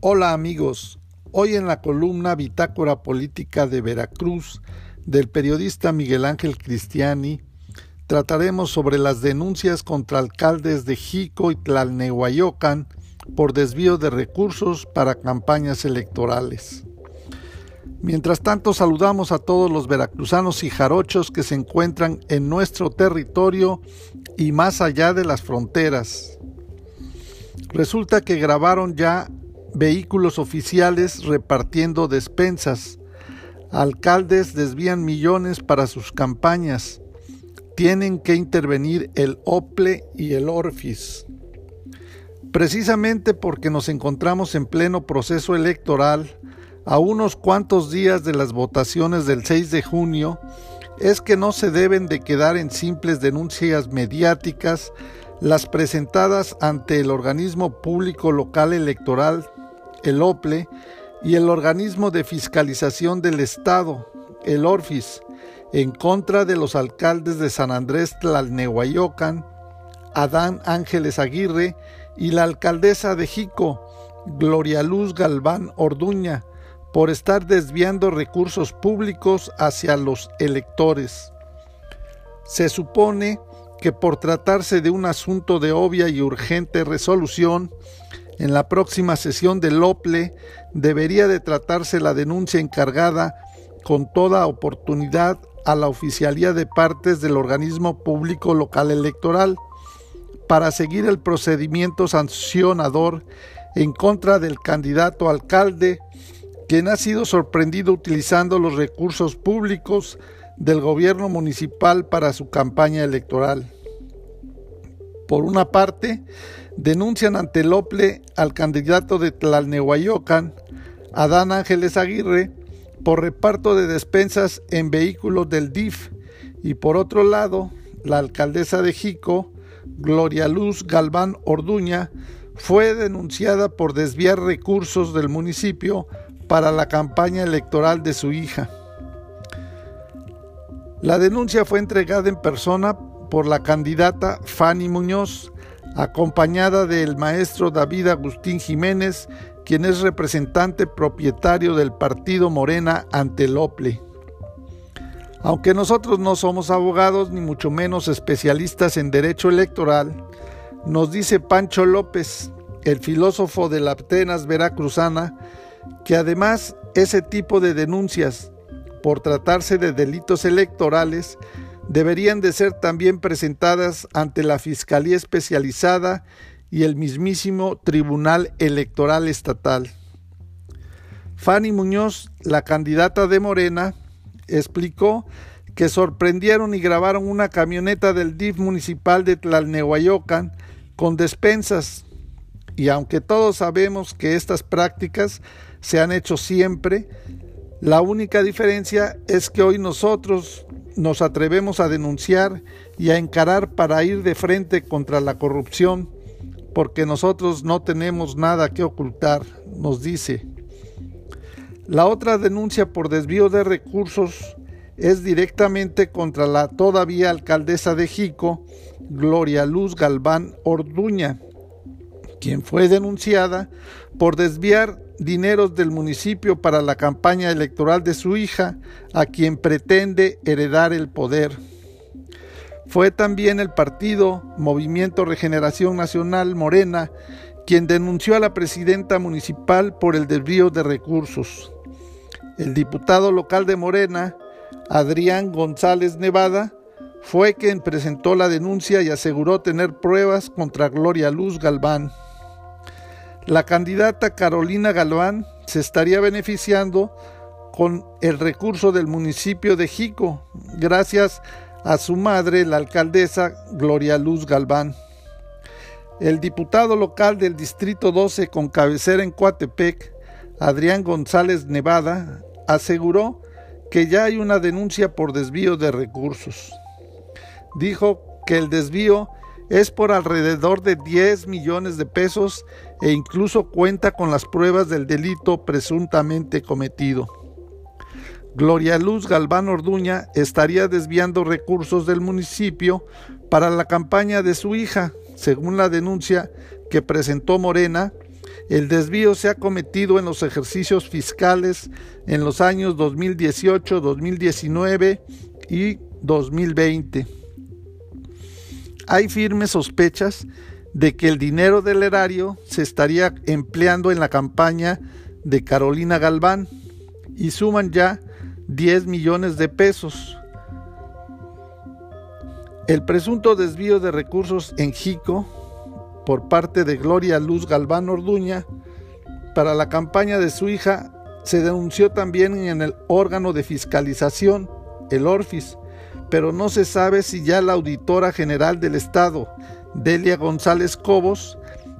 Hola amigos, hoy en la columna Bitácora Política de Veracruz del periodista Miguel Ángel Cristiani trataremos sobre las denuncias contra alcaldes de Jico y Tlalnehuayocan por desvío de recursos para campañas electorales. Mientras tanto, saludamos a todos los veracruzanos y jarochos que se encuentran en nuestro territorio y más allá de las fronteras. Resulta que grabaron ya vehículos oficiales repartiendo despensas. Alcaldes desvían millones para sus campañas. Tienen que intervenir el OPLE y el ORFIS. Precisamente porque nos encontramos en pleno proceso electoral, a unos cuantos días de las votaciones del 6 de junio, es que no se deben de quedar en simples denuncias mediáticas las presentadas ante el organismo público local electoral, el OPLE, y el organismo de fiscalización del Estado, el ORFIS, en contra de los alcaldes de San Andrés Tlalnehuayocan, Adán Ángeles Aguirre y la alcaldesa de Jico, Gloria Luz Galván Orduña, por estar desviando recursos públicos hacia los electores. Se supone que por tratarse de un asunto de obvia y urgente resolución, en la próxima sesión del OPLE debería de tratarse la denuncia encargada con toda oportunidad a la oficialía de partes del organismo público local electoral para seguir el procedimiento sancionador en contra del candidato alcalde quien ha sido sorprendido utilizando los recursos públicos del gobierno municipal para su campaña electoral. Por una parte, denuncian ante el OPLE al candidato de Tlalnehuayocan, Adán Ángeles Aguirre, por reparto de despensas en vehículos del DIF, y por otro lado, la alcaldesa de Jico, Gloria Luz Galván Orduña, fue denunciada por desviar recursos del municipio para la campaña electoral de su hija. La denuncia fue entregada en persona por la candidata Fanny Muñoz, acompañada del maestro David Agustín Jiménez, quien es representante propietario del partido Morena ante el OPLE. Aunque nosotros no somos abogados ni mucho menos especialistas en derecho electoral, nos dice Pancho López, el filósofo de la Atenas veracruzana, que además ese tipo de denuncias por tratarse de delitos electorales deberían de ser también presentadas ante la Fiscalía Especializada y el mismísimo Tribunal Electoral Estatal. Fanny Muñoz, la candidata de Morena, explicó que sorprendieron y grabaron una camioneta del DIF municipal de Tlalnehuayocan con despensas. Y aunque todos sabemos que estas prácticas se han hecho siempre. La única diferencia es que hoy nosotros nos atrevemos a denunciar y a encarar para ir de frente contra la corrupción, porque nosotros no tenemos nada que ocultar, nos dice. La otra denuncia por desvío de recursos es directamente contra la todavía alcaldesa de Jico, Gloria Luz Galván Orduña, quien fue denunciada por desviar dineros del municipio para la campaña electoral de su hija, a quien pretende heredar el poder. Fue también el partido Movimiento Regeneración Nacional Morena quien denunció a la presidenta municipal por el desvío de recursos. El diputado local de Morena, Adrián González Nevada, fue quien presentó la denuncia y aseguró tener pruebas contra Gloria Luz Galván. La candidata Carolina Galván se estaría beneficiando con el recurso del municipio de Jico, gracias a su madre, la alcaldesa Gloria Luz Galván. El diputado local del Distrito 12 con cabecera en Coatepec, Adrián González Nevada, aseguró que ya hay una denuncia por desvío de recursos. Dijo que el desvío es por alrededor de 10 millones de pesos e incluso cuenta con las pruebas del delito presuntamente cometido. Gloria Luz Galván Orduña estaría desviando recursos del municipio para la campaña de su hija, según la denuncia que presentó Morena, El desvío se ha cometido en los ejercicios fiscales en los años 2018, 2019 y 2020. Hay firmes sospechas de que el dinero del erario se estaría empleando en la campaña de Carolina Galván y suman ya 10 millones de pesos. El presunto desvío de recursos en Jico por parte de Gloria Luz Galván Orduña para la campaña de su hija se denunció también en el órgano de fiscalización, el ORFIS, pero no se sabe si ya la auditora general del Estado, Delia González Cobos,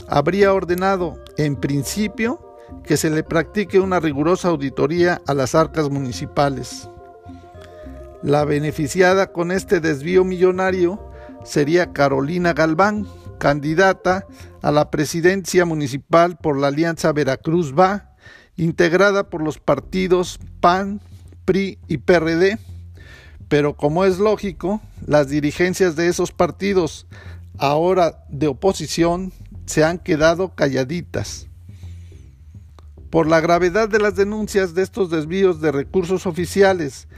habría ordenado, en principio, que se le practique una rigurosa auditoría a las arcas municipales. La beneficiada con este desvío millonario sería Carolina Galván, candidata a la presidencia municipal por la Alianza Veracruz Va, integrada por los partidos PAN, PRI y PRD. Pero como es lógico, las dirigencias de esos partidos, ahora de oposición, se han quedado calladitas. Por la gravedad de las denuncias de estos desvíos de recursos oficiales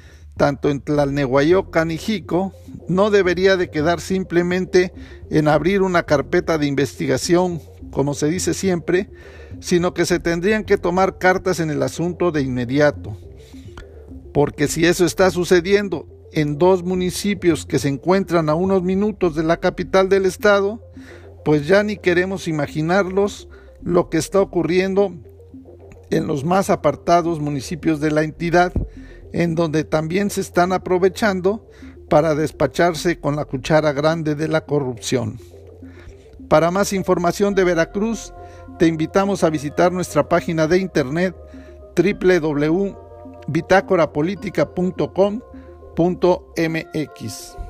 tanto en Tlalnehuayocan y Jico, no debería de quedar simplemente en abrir una carpeta de investigación, como se dice siempre, sino que se tendrían que tomar cartas en el asunto de inmediato. Porque si eso está sucediendo en dos municipios que se encuentran a unos minutos de la capital del estado, pues ya ni queremos imaginarlos lo que está ocurriendo en los más apartados municipios de la entidad, en donde también se están aprovechando para despacharse con la cuchara grande de la corrupción. Para más información de Veracruz, te invitamos a visitar nuestra página de internet www.bitácorapolítica.com.mx.